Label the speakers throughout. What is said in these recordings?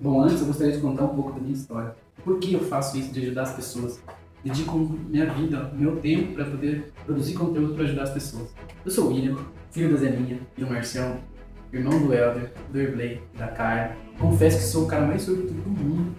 Speaker 1: Bom, antes eu gostaria de contar um pouco da minha história. Por que eu faço isso de ajudar as pessoas? Dedico minha vida, meu tempo para poder produzir conteúdo para ajudar as pessoas. Eu sou o William, filho da Zeninha e do Marcião, irmão do Helder, do Erblay, da Carla. Confesso que sou o cara mais sortudo do mundo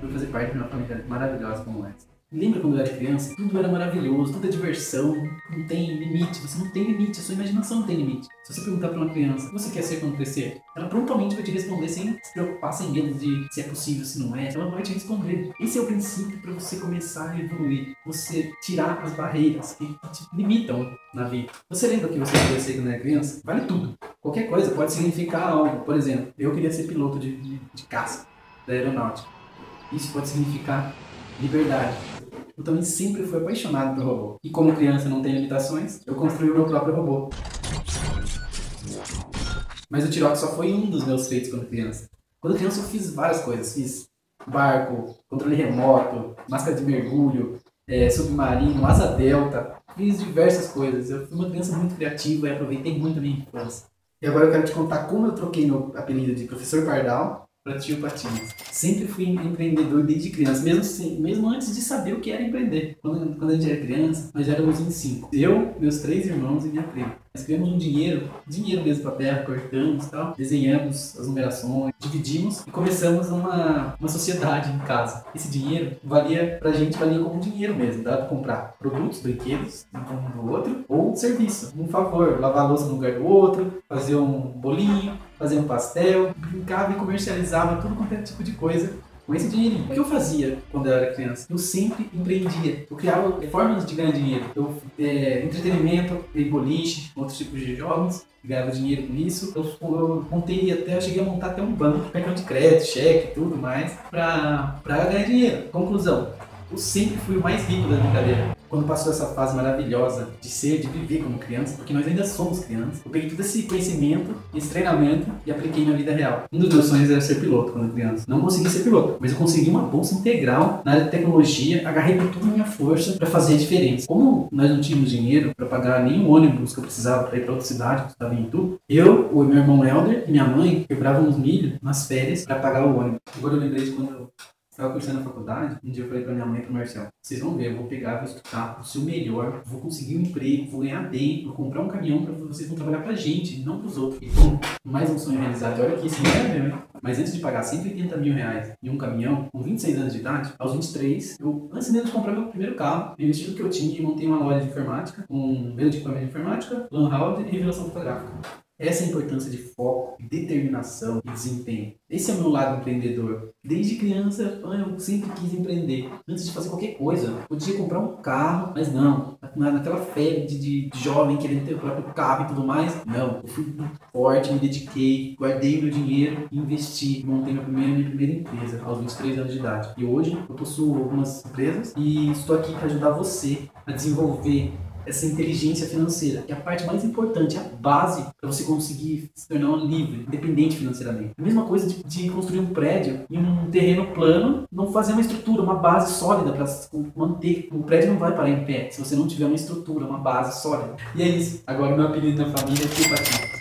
Speaker 1: por fazer parte de uma família maravilhosa como essa. Lembra quando eu era criança? Tudo era maravilhoso, tudo é diversão, não tem limite, você não tem limite, a sua imaginação não tem limite. Se você perguntar para uma criança você quer ser quando crescer, ela prontamente vai te responder sem se preocupar, sem medo de se é possível, se não é. Ela vai te responder. Esse é o princípio para você começar a evoluir, você tirar as barreiras que te limitam na vida. Você lembra que você queria ser quando era criança? Vale tudo. Qualquer coisa pode significar algo. Por exemplo, eu queria ser piloto de, de, de caça da aeronáutica. Isso pode significar liberdade. Eu também sempre fui apaixonado por robô. E como criança não tem limitações, eu construí o meu próprio robô. Mas o Tirox só foi um dos meus feitos quando criança. Quando criança eu fiz várias coisas. Fiz barco, controle remoto, máscara de mergulho, é, submarino, asa delta. Fiz diversas coisas. Eu fui uma criança muito criativa e aproveitei muito a minha infância. E agora eu quero te contar como eu troquei meu apelido de Professor Pardal tio Patins. Sempre fui empreendedor desde criança, mesmo, assim, mesmo antes de saber o que era empreender. Quando, quando a gente era criança, nós éramos em cinco. Eu, meus três irmãos e minha prima. Nós um dinheiro, dinheiro mesmo para terra, cortamos tal, desenhamos as numerações, dividimos e começamos uma, uma sociedade em casa. Esse dinheiro valia pra gente, valia como dinheiro mesmo, dá pra comprar produtos, brinquedos, um do outro, ou serviço, um favor, lavar a louça no lugar do outro, fazer um bolinho, fazer um pastel, brincava e comercializava tudo quanto é tipo de coisa com esse dinheirinho. O que eu fazia quando eu era criança? Eu sempre empreendia. Eu criava formas de ganhar dinheiro. Eu, é, entretenimento, boliche, outros tipos de jogos, ganhava dinheiro com isso. Eu, eu montei até, eu cheguei a montar até um banco, cartão de crédito, cheque, tudo mais, pra ganhar dinheiro. Conclusão, eu sempre fui o mais rico da brincadeira quando passou essa fase maravilhosa de ser, de viver como criança, porque nós ainda somos crianças, eu peguei todo esse conhecimento, esse treinamento e apliquei na vida real. Um dos meus sonhos era ser piloto quando criança. Não consegui ser piloto, mas eu consegui uma bolsa integral na área de tecnologia, agarrei com toda a minha força para fazer a diferença. Como nós não tínhamos dinheiro para pagar nenhum ônibus que eu precisava para ir para outra cidade, que estava em Itu, eu, o meu irmão Helder e minha mãe quebrávamos milho nas férias para pagar o ônibus. Agora eu lembrei de quando eu estava cursando a faculdade, um dia eu falei pra minha mãe e pro Marcel, vocês vão ver, eu vou pegar, vou estudar, vou ser o melhor, vou conseguir um emprego, vou ganhar bem, vou comprar um caminhão para vocês vão trabalhar pra gente, não pros outros. E bom, mais um sonho realizado. Olha que isso não é meu, hein? Mas antes de pagar 180 mil reais em um caminhão, com 26 anos de idade, aos 23, eu, antes mesmo de comprar meu primeiro carro, investi tudo que eu tinha e montei uma loja de informática, com venda de equipamento de informática, lan house e revelação fotográfica. Essa é a importância de foco, determinação e desempenho. Esse é o meu lado empreendedor. Desde criança, eu sempre quis empreender. Antes de fazer qualquer coisa, podia comprar um carro, mas não. Naquela febre de, de, jovem querendo ter o próprio carro e tudo mais, não. Eu fui forte, me dediquei, guardei meu dinheiro, investi, montei minha primeira, minha primeira empresa aos 23 anos de idade. E hoje eu possuo algumas empresas e estou aqui para ajudar você a desenvolver essa inteligência financeira, que é a parte mais importante, a base para você conseguir se tornar livre, independente financeiramente. A mesma coisa de, de, construir um prédio em um terreno plano, não fazer uma estrutura, uma base sólida para manter. O prédio não vai parar em pé se você não tiver uma estrutura, uma base sólida. E é isso. Agora, meu apelido na família é Tio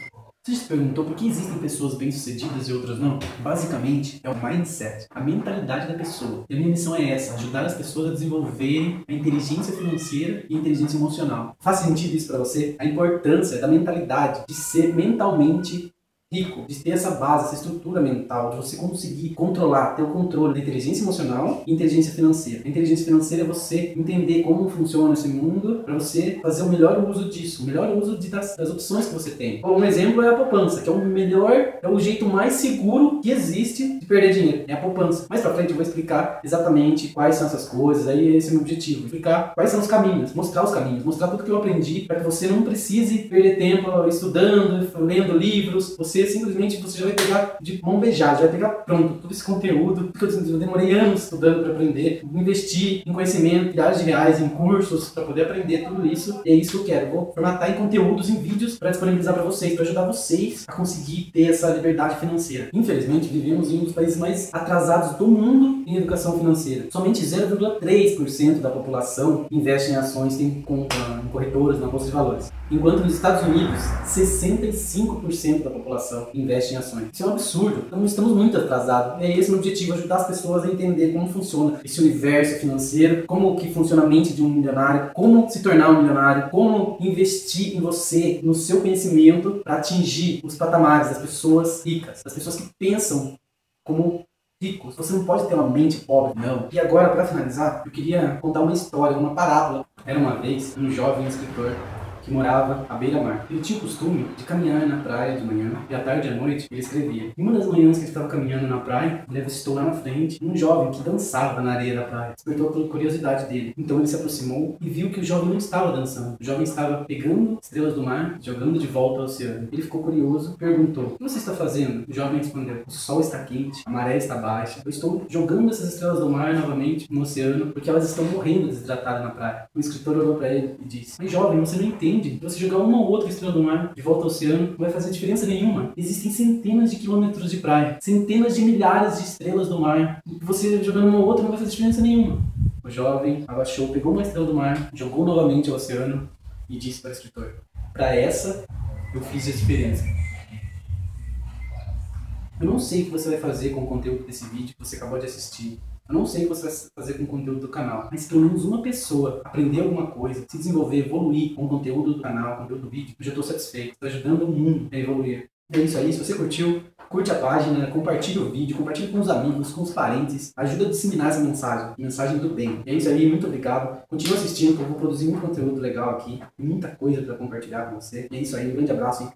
Speaker 1: você se perguntou por que existem pessoas bem-sucedidas e outras não? Basicamente, é o mindset, a mentalidade da pessoa. E a minha missão é essa, ajudar as pessoas a desenvolverem a inteligência financeira e a inteligência emocional. Faz sentido isso para você? A importância da mentalidade, de ser mentalmente rico, de ter essa base, essa estrutura mental, de você conseguir controlar, ter o controle da inteligência emocional e inteligência financeira. A inteligência financeira é você entender como funciona esse mundo para você fazer o melhor uso disso, o melhor uso de, das, das, opções que você tem. Um exemplo é a poupança, que é o melhor, é o jeito mais seguro que existe de perder dinheiro, é a poupança. Mais para frente eu vou explicar exatamente quais são essas coisas, aí esse é o meu objetivo, explicar quais são os caminhos, mostrar os caminhos, mostrar tudo que eu aprendi para que você não precise perder tempo estudando, lendo livros, você simplesmente você já vai pegar de mão beijada, já vai pegar pronto todo esse conteúdo que eu demorei anos estudando para aprender, investir em conhecimento, milhares de reais em cursos para poder aprender tudo isso. E é isso que eu quero. vou formatar em conteúdos, em vídeos para disponibilizar para vocês, para ajudar vocês a conseguir ter essa liberdade financeira. Infelizmente, vivemos em um dos países mais atrasados do mundo em educação financeira. Somente 0,3% da população investe em ações, tem conta em corretoras, na bolsa de valores. Enquanto nos Estados Unidos, 65% da população participação investe em ações. Isso é um absurdo. Então, estamos muito atrasados. É esse o objetivo, ajudar as pessoas a entender como funciona esse universo financeiro, como que funciona a mente de um milionário, como se tornar um milionário, como investir em você, no seu conhecimento para atingir os patamares das pessoas ricas, das pessoas que pensam como ricos. Você não pode ter uma mente pobre, não. E agora, para finalizar, eu queria contar uma história, uma parábola. Era uma vez um jovem escritor que morava à beira-mar. Ele tinha o costume de caminhar na praia de manhã e à tarde e à noite ele escrevia. Em uma das manhãs que ele estava caminhando na praia, ele avistou lá na frente um jovem que dançava na areia da praia. Despertou a curiosidade dele. Então ele se aproximou e viu que o jovem não estava dançando. O jovem estava pegando estrelas do mar, jogando de volta ao oceano. Ele ficou curioso, perguntou: O que você está fazendo? O jovem respondeu: O sol está quente, a maré está baixa. Eu estou jogando essas estrelas do mar novamente no oceano porque elas estão morrendo desidratadas na praia. O escritor olhou para ele e disse: Mas jovem, você não entende entende? Você jogar uma ou outra estrela do mar de volta ao oceano não vai fazer diferença nenhuma. Existem centenas de quilômetros de praia, centenas de milhares de estrelas do mar. Você jogando uma ou outra não vai fazer diferença nenhuma. O jovem abaixou, pegou uma estrela do mar, jogou novamente ao oceano e disse para o escritor: Para essa eu fiz a diferença. Eu não sei o que você vai fazer com o conteúdo desse vídeo que você acabou de assistir. Eu não sei o que você vai fazer com o conteúdo do canal, mas pelo menos uma pessoa aprender alguma coisa, se desenvolver, evoluir com o conteúdo do canal, conteúdo do vídeo, eu já estou satisfeito. Estou ajudando o mundo a evoluir. É isso aí. Se você curtiu, curte a página, compartilhe o vídeo, compartilhe com os amigos, com os parentes. Ajuda a disseminar essa mensagem, mensagem do bem. É isso aí. Muito obrigado. Continue assistindo, que eu vou produzir muito conteúdo legal aqui. Muita coisa para compartilhar com você. É isso aí. Um grande abraço.